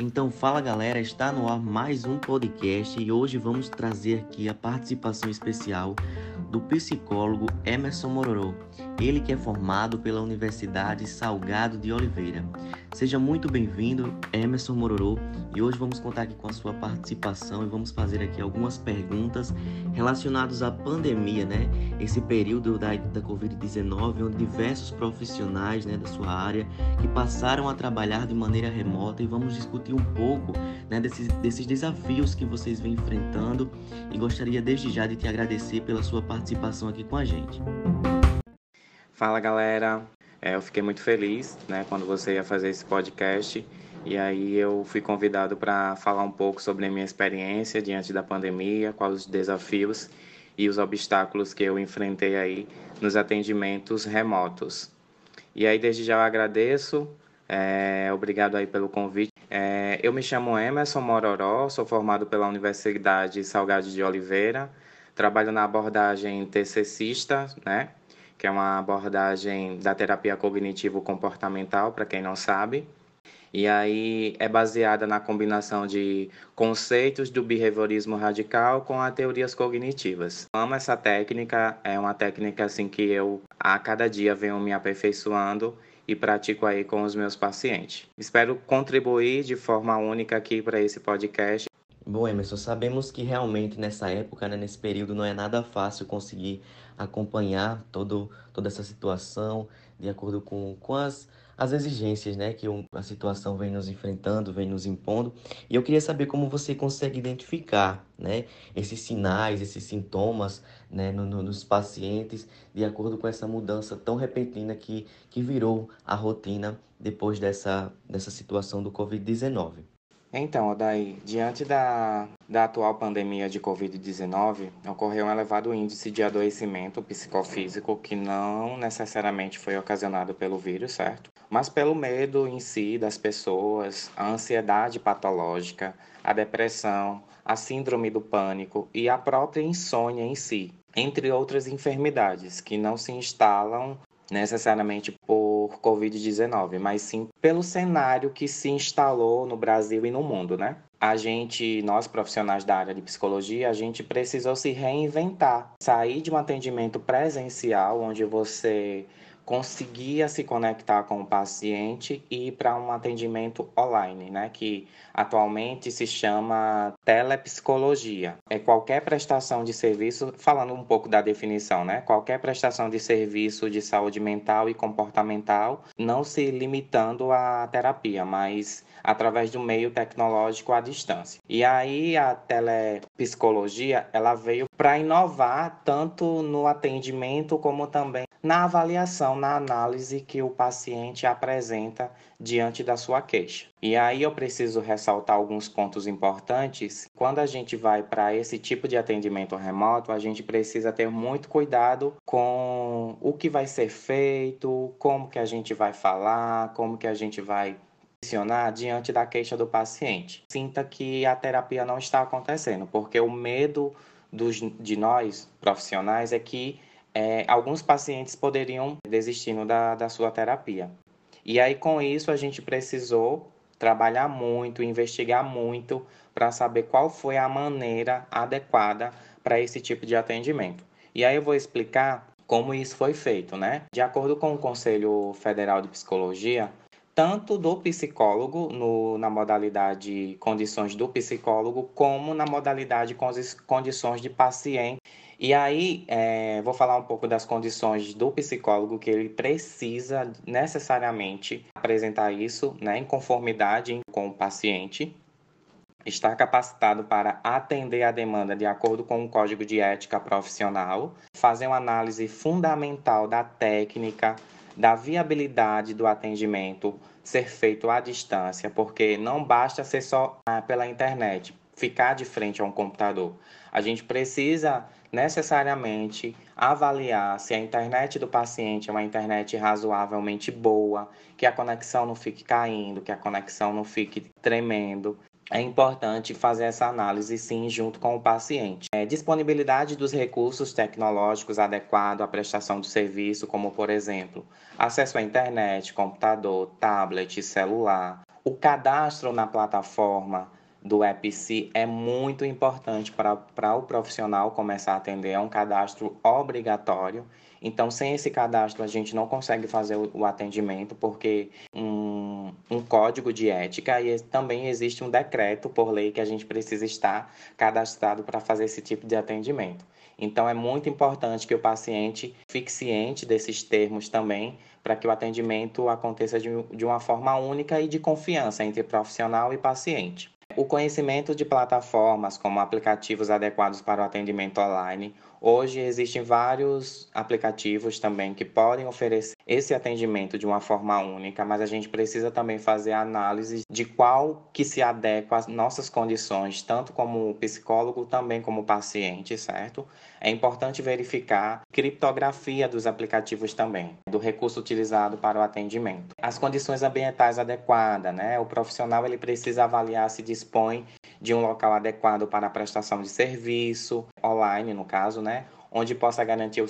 Então fala galera, está no ar mais um podcast e hoje vamos trazer aqui a participação especial do psicólogo Emerson Mororô, ele que é formado pela Universidade Salgado de Oliveira. Seja muito bem-vindo, Emerson Mororô, e hoje vamos contar aqui com a sua participação e vamos fazer aqui algumas perguntas relacionadas à pandemia, né? Esse período da, da Covid-19, onde diversos profissionais né, da sua área que passaram a trabalhar de maneira remota e vamos discutir um pouco né, desses, desses desafios que vocês vêm enfrentando e gostaria desde já de te agradecer pela sua participação aqui com a gente. Fala galera, é, eu fiquei muito feliz né, quando você ia fazer esse podcast e aí eu fui convidado para falar um pouco sobre a minha experiência diante da pandemia, quais os desafios e os obstáculos que eu enfrentei aí nos atendimentos remotos. E aí desde já eu agradeço, é, obrigado aí pelo convite. É, eu me chamo Emerson Mororó, sou formado pela Universidade Salgado de Oliveira, trabalho na abordagem TCCista, né? que é uma abordagem da terapia cognitivo-comportamental, para quem não sabe. E aí é baseada na combinação de conceitos do behaviorismo radical com as teorias cognitivas. Amo essa técnica, é uma técnica assim que eu a cada dia venho me aperfeiçoando e pratico aí com os meus pacientes. Espero contribuir de forma única aqui para esse podcast Bom, Emerson, sabemos que realmente nessa época, né, nesse período, não é nada fácil conseguir acompanhar todo, toda essa situação de acordo com, com as, as exigências né, que a situação vem nos enfrentando, vem nos impondo. E eu queria saber como você consegue identificar né, esses sinais, esses sintomas né, no, no, nos pacientes, de acordo com essa mudança tão repentina que, que virou a rotina depois dessa, dessa situação do Covid-19. Então, Odaí, diante da, da atual pandemia de Covid-19, ocorreu um elevado índice de adoecimento psicofísico que não necessariamente foi ocasionado pelo vírus, certo? Mas pelo medo em si das pessoas, a ansiedade patológica, a depressão, a síndrome do pânico e a própria insônia em si, entre outras enfermidades que não se instalam necessariamente por Covid-19, mas sim pelo cenário que se instalou no Brasil e no mundo, né? A gente, nós profissionais da área de psicologia, a gente precisou se reinventar, sair de um atendimento presencial onde você conseguia se conectar com o paciente e ir para um atendimento online, né, que atualmente se chama telepsicologia. É qualquer prestação de serviço, falando um pouco da definição, né, qualquer prestação de serviço de saúde mental e comportamental, não se limitando à terapia, mas através do meio tecnológico à distância. E aí a telepsicologia, ela veio para inovar tanto no atendimento como também na avaliação, na análise que o paciente apresenta diante da sua queixa. E aí eu preciso ressaltar alguns pontos importantes. Quando a gente vai para esse tipo de atendimento remoto, a gente precisa ter muito cuidado com o que vai ser feito, como que a gente vai falar, como que a gente vai posicionar diante da queixa do paciente. Sinta que a terapia não está acontecendo, porque o medo dos, de nós profissionais é que é, alguns pacientes poderiam desistindo da, da sua terapia. E aí, com isso, a gente precisou trabalhar muito, investigar muito para saber qual foi a maneira adequada para esse tipo de atendimento. E aí eu vou explicar como isso foi feito, né? De acordo com o Conselho Federal de Psicologia, tanto do psicólogo no, na modalidade condições do psicólogo, como na modalidade condições de paciente e aí, é, vou falar um pouco das condições do psicólogo que ele precisa necessariamente apresentar isso né, em conformidade com o paciente, estar capacitado para atender a demanda de acordo com o Código de Ética Profissional, fazer uma análise fundamental da técnica, da viabilidade do atendimento ser feito à distância, porque não basta ser só ah, pela internet, ficar de frente a um computador. A gente precisa necessariamente avaliar se a internet do paciente é uma internet razoavelmente boa, que a conexão não fique caindo, que a conexão não fique tremendo. é importante fazer essa análise sim junto com o paciente. É, disponibilidade dos recursos tecnológicos adequados à prestação do serviço, como por exemplo, acesso à internet, computador, tablet, celular. O cadastro na plataforma do EPC é muito importante para o profissional começar a atender. É um cadastro obrigatório. Então, sem esse cadastro, a gente não consegue fazer o, o atendimento, porque um, um código de ética e também existe um decreto por lei que a gente precisa estar cadastrado para fazer esse tipo de atendimento. Então, é muito importante que o paciente fique ciente desses termos também, para que o atendimento aconteça de, de uma forma única e de confiança entre profissional e paciente. O conhecimento de plataformas como aplicativos adequados para o atendimento online. Hoje existem vários aplicativos também que podem oferecer esse atendimento de uma forma única, mas a gente precisa também fazer análise de qual que se adequa às nossas condições, tanto como psicólogo, também como paciente, certo? É importante verificar criptografia dos aplicativos também, do recurso utilizado para o atendimento. As condições ambientais adequadas, né? O profissional ele precisa avaliar se dispõe de um local adequado para a prestação de serviço, online no caso, né? onde possa garantir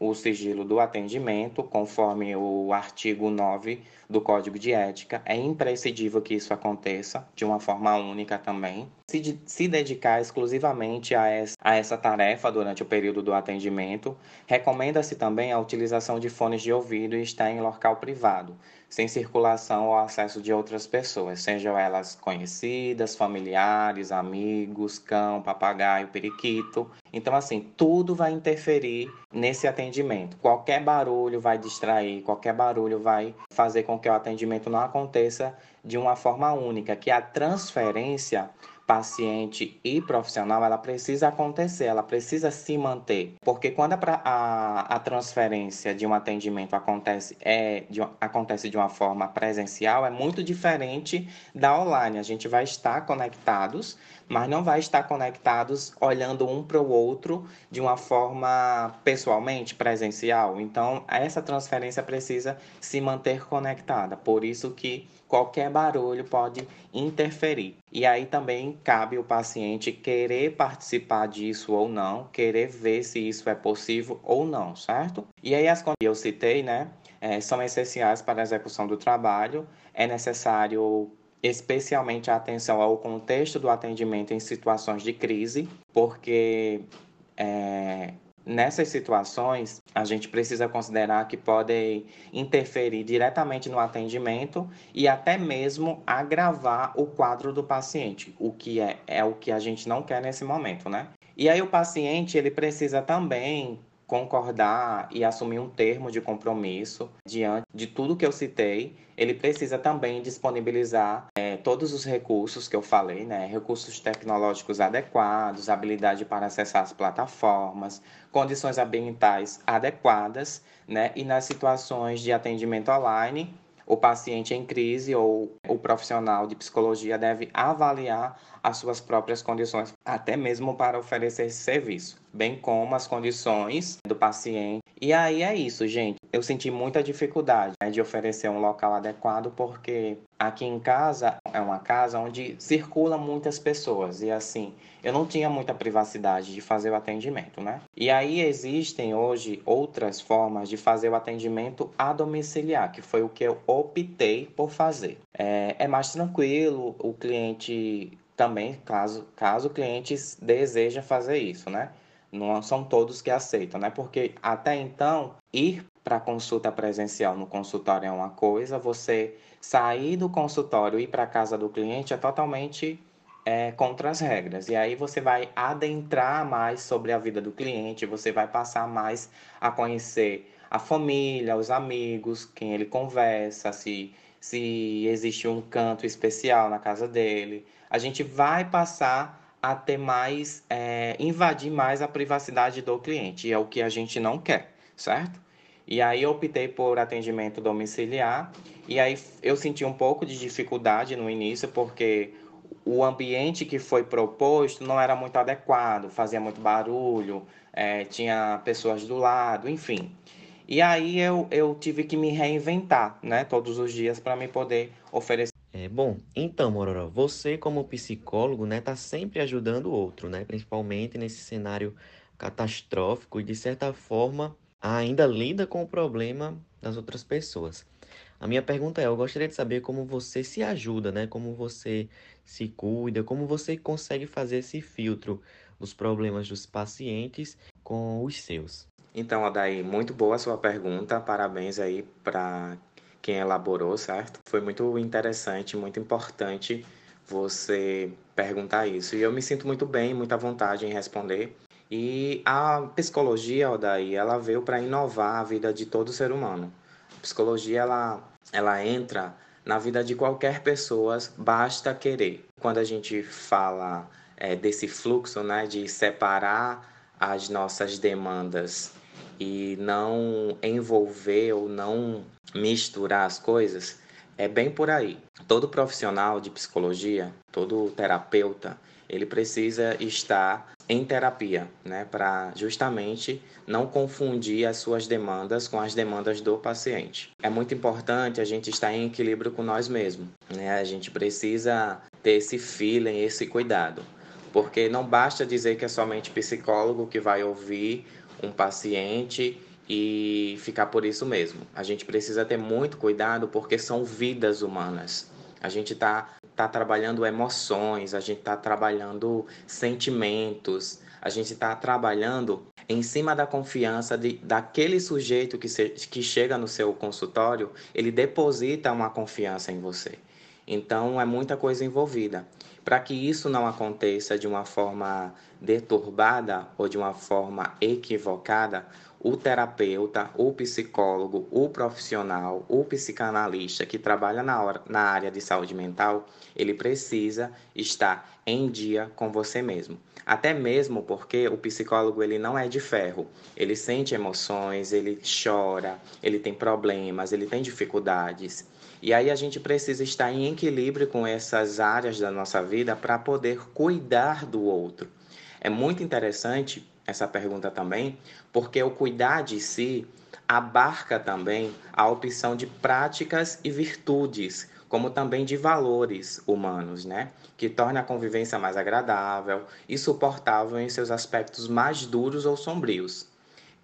o sigilo do atendimento, conforme o artigo 9 do Código de Ética. É imprescindível que isso aconteça de uma forma única também. Se, se dedicar exclusivamente a essa, a essa tarefa durante o período do atendimento, recomenda-se também a utilização de fones de ouvido e estar em local privado sem circulação ou acesso de outras pessoas, sejam elas conhecidas, familiares, amigos, cão, papagaio, periquito. Então, assim, tudo vai interferir nesse atendimento. Qualquer barulho vai distrair, qualquer barulho vai fazer com que o atendimento não aconteça de uma forma única, que a transferência paciente e profissional, ela precisa acontecer, ela precisa se manter. Porque quando a, a, a transferência de um atendimento acontece, é, de, acontece de uma forma presencial, é muito diferente da online. A gente vai estar conectados, mas não vai estar conectados olhando um para o outro de uma forma pessoalmente presencial. Então, essa transferência precisa se manter conectada. Por isso que qualquer barulho pode interferir. E aí também cabe o paciente querer participar disso ou não, querer ver se isso é possível ou não, certo? E aí as condições que eu citei, né, é, são essenciais para a execução do trabalho. É necessário especialmente a atenção ao contexto do atendimento em situações de crise, porque é, Nessas situações, a gente precisa considerar que podem interferir diretamente no atendimento e até mesmo agravar o quadro do paciente, o que é, é o que a gente não quer nesse momento, né? E aí o paciente ele precisa também concordar e assumir um termo de compromisso diante de tudo que eu citei, ele precisa também disponibilizar é, todos os recursos que eu falei, né? Recursos tecnológicos adequados, habilidade para acessar as plataformas, condições ambientais adequadas, né? E nas situações de atendimento online, o paciente em crise ou o profissional de psicologia deve avaliar as suas próprias condições, até mesmo para oferecer serviço, bem como as condições do paciente. E aí é isso, gente. Eu senti muita dificuldade né, de oferecer um local adequado, porque aqui em casa é uma casa onde circulam muitas pessoas e assim eu não tinha muita privacidade de fazer o atendimento, né? E aí existem hoje outras formas de fazer o atendimento a domiciliar, que foi o que eu optei por fazer. É, é mais tranquilo, o cliente também, caso, caso o cliente deseja fazer isso, né? Não são todos que aceitam, né? Porque até então, ir para consulta presencial no consultório é uma coisa, você sair do consultório e ir para casa do cliente é totalmente é, contra as regras. E aí você vai adentrar mais sobre a vida do cliente, você vai passar mais a conhecer a família, os amigos, quem ele conversa, se, se existe um canto especial na casa dele a gente vai passar a ter mais, é, invadir mais a privacidade do cliente, e é o que a gente não quer, certo? E aí eu optei por atendimento domiciliar, e aí eu senti um pouco de dificuldade no início, porque o ambiente que foi proposto não era muito adequado, fazia muito barulho, é, tinha pessoas do lado, enfim. E aí eu, eu tive que me reinventar, né, todos os dias para me poder oferecer Bom, então, Mororó, você como psicólogo, né, tá sempre ajudando o outro, né, principalmente nesse cenário catastrófico e de certa forma ainda lida com o problema das outras pessoas. A minha pergunta é, eu gostaria de saber como você se ajuda, né, como você se cuida, como você consegue fazer esse filtro dos problemas dos pacientes com os seus. Então, Adair, muito boa a sua pergunta. Parabéns aí para quem elaborou, certo? Foi muito interessante, muito importante você perguntar isso. E eu me sinto muito bem, muita vontade em responder. E a psicologia, daí, ela veio para inovar a vida de todo ser humano. A psicologia, ela, ela entra na vida de qualquer pessoa, basta querer. Quando a gente fala é, desse fluxo, né, de separar as nossas demandas e não envolver ou não misturar as coisas, é bem por aí. Todo profissional de psicologia, todo terapeuta, ele precisa estar em terapia, né, para justamente não confundir as suas demandas com as demandas do paciente. É muito importante a gente estar em equilíbrio com nós mesmos, né? A gente precisa ter esse feeling, esse cuidado, porque não basta dizer que é somente psicólogo que vai ouvir um paciente e ficar por isso mesmo. A gente precisa ter muito cuidado porque são vidas humanas. A gente está tá trabalhando emoções, a gente está trabalhando sentimentos, a gente está trabalhando em cima da confiança de, daquele sujeito que, se, que chega no seu consultório, ele deposita uma confiança em você. Então é muita coisa envolvida. Para que isso não aconteça de uma forma deturbada ou de uma forma equivocada, o terapeuta, o psicólogo, o profissional, o psicanalista que trabalha na, hora, na área de saúde mental, ele precisa estar em dia com você mesmo. Até mesmo porque o psicólogo ele não é de ferro. Ele sente emoções, ele chora, ele tem problemas, ele tem dificuldades. E aí a gente precisa estar em equilíbrio com essas áreas da nossa vida para poder cuidar do outro. É muito interessante essa pergunta também, porque o cuidar de si abarca também a opção de práticas e virtudes, como também de valores humanos, né? Que torna a convivência mais agradável e suportável em seus aspectos mais duros ou sombrios.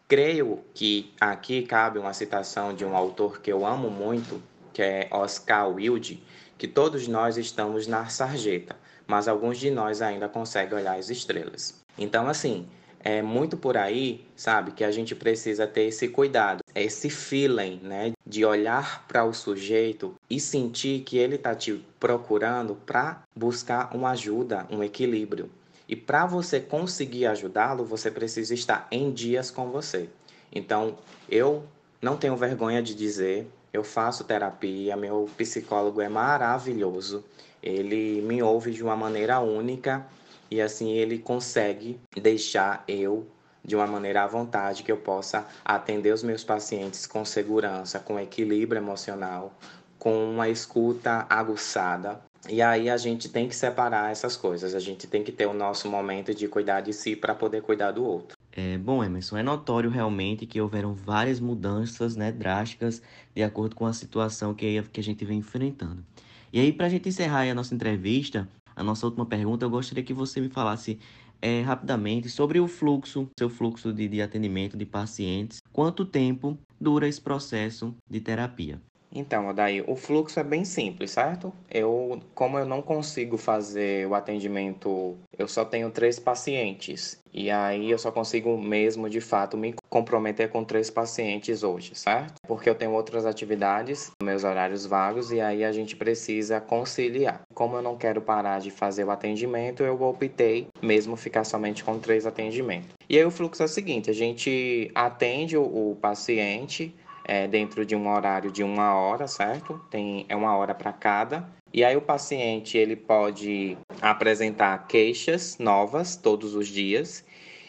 Creio que aqui cabe uma citação de um autor que eu amo muito, que é Oscar Wilde, que todos nós estamos na sarjeta, mas alguns de nós ainda conseguem olhar as estrelas. Então, assim, é muito por aí, sabe, que a gente precisa ter esse cuidado, esse feeling, né, de olhar para o sujeito e sentir que ele está te procurando para buscar uma ajuda, um equilíbrio. E para você conseguir ajudá-lo, você precisa estar em dias com você. Então, eu não tenho vergonha de dizer eu faço terapia, meu psicólogo é maravilhoso. Ele me ouve de uma maneira única e assim ele consegue deixar eu de uma maneira à vontade que eu possa atender os meus pacientes com segurança, com equilíbrio emocional, com uma escuta aguçada. E aí a gente tem que separar essas coisas. A gente tem que ter o nosso momento de cuidar de si para poder cuidar do outro. É, bom, Emerson, é notório realmente que houveram várias mudanças né, drásticas de acordo com a situação que, que a gente vem enfrentando. E aí, para a gente encerrar a nossa entrevista, a nossa última pergunta, eu gostaria que você me falasse é, rapidamente sobre o fluxo, seu fluxo de, de atendimento de pacientes, quanto tempo dura esse processo de terapia. Então, daí o fluxo é bem simples, certo? Eu, como eu não consigo fazer o atendimento, eu só tenho três pacientes. E aí eu só consigo mesmo, de fato, me comprometer com três pacientes hoje, certo? Porque eu tenho outras atividades, meus horários vagos, e aí a gente precisa conciliar. Como eu não quero parar de fazer o atendimento, eu optei mesmo ficar somente com três atendimentos. E aí o fluxo é o seguinte: a gente atende o, o paciente é, dentro de um horário de uma hora, certo? Tem, é uma hora para cada. E aí o paciente ele pode apresentar queixas novas todos os dias.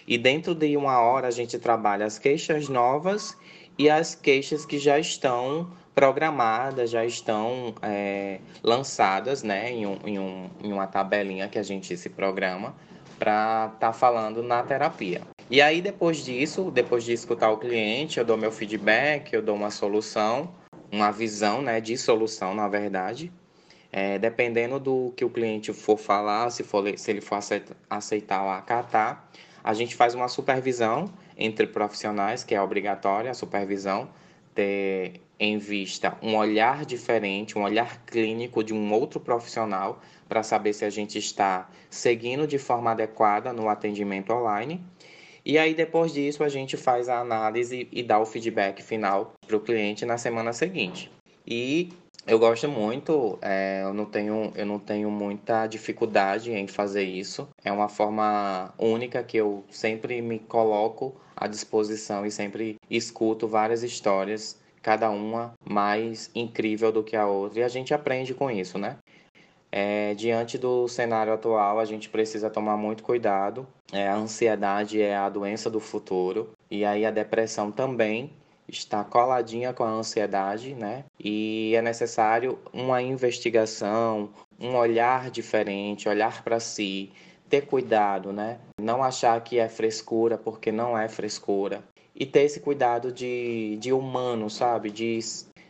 E dentro de uma hora a gente trabalha as queixas novas e as queixas que já estão programadas, já estão é, lançadas né, em, um, em, um, em uma tabelinha que a gente se programa para estar tá falando na terapia. E aí, depois disso, depois de escutar o cliente, eu dou meu feedback, eu dou uma solução, uma visão né, de solução, na verdade. É, dependendo do que o cliente for falar, se, for, se ele for aceitar ou acatar, a gente faz uma supervisão entre profissionais, que é obrigatória a supervisão, ter em vista um olhar diferente, um olhar clínico de um outro profissional, para saber se a gente está seguindo de forma adequada no atendimento online. E aí, depois disso, a gente faz a análise e dá o feedback final para o cliente na semana seguinte. E eu gosto muito, é, eu, não tenho, eu não tenho muita dificuldade em fazer isso. É uma forma única que eu sempre me coloco à disposição e sempre escuto várias histórias, cada uma mais incrível do que a outra, e a gente aprende com isso, né? É, diante do cenário atual, a gente precisa tomar muito cuidado. É, a ansiedade é a doença do futuro, e aí a depressão também está coladinha com a ansiedade, né? E é necessário uma investigação, um olhar diferente, olhar para si, ter cuidado, né? Não achar que é frescura porque não é frescura. E ter esse cuidado de, de humano, sabe? De,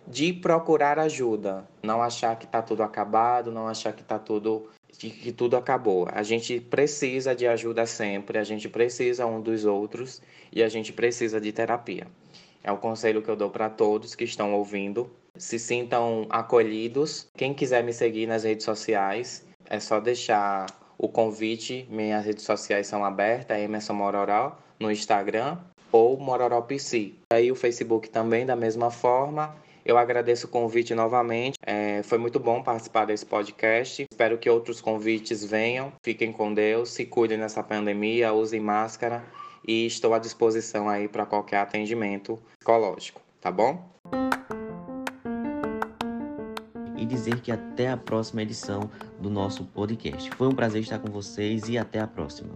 de procurar ajuda. Não achar que está tudo acabado, não achar que está tudo que, que tudo acabou. A gente precisa de ajuda sempre, a gente precisa um dos outros e a gente precisa de terapia. É o conselho que eu dou para todos que estão ouvindo. Se sintam acolhidos. Quem quiser me seguir nas redes sociais, é só deixar o convite. Minhas redes sociais são abertas, Emerson Mororó, no Instagram ou Mororó PC. Aí o Facebook também, da mesma forma. Eu agradeço o convite novamente. É, foi muito bom participar desse podcast. Espero que outros convites venham. Fiquem com Deus, se cuidem nessa pandemia, usem máscara e estou à disposição aí para qualquer atendimento psicológico, tá bom? E dizer que até a próxima edição do nosso podcast. Foi um prazer estar com vocês e até a próxima.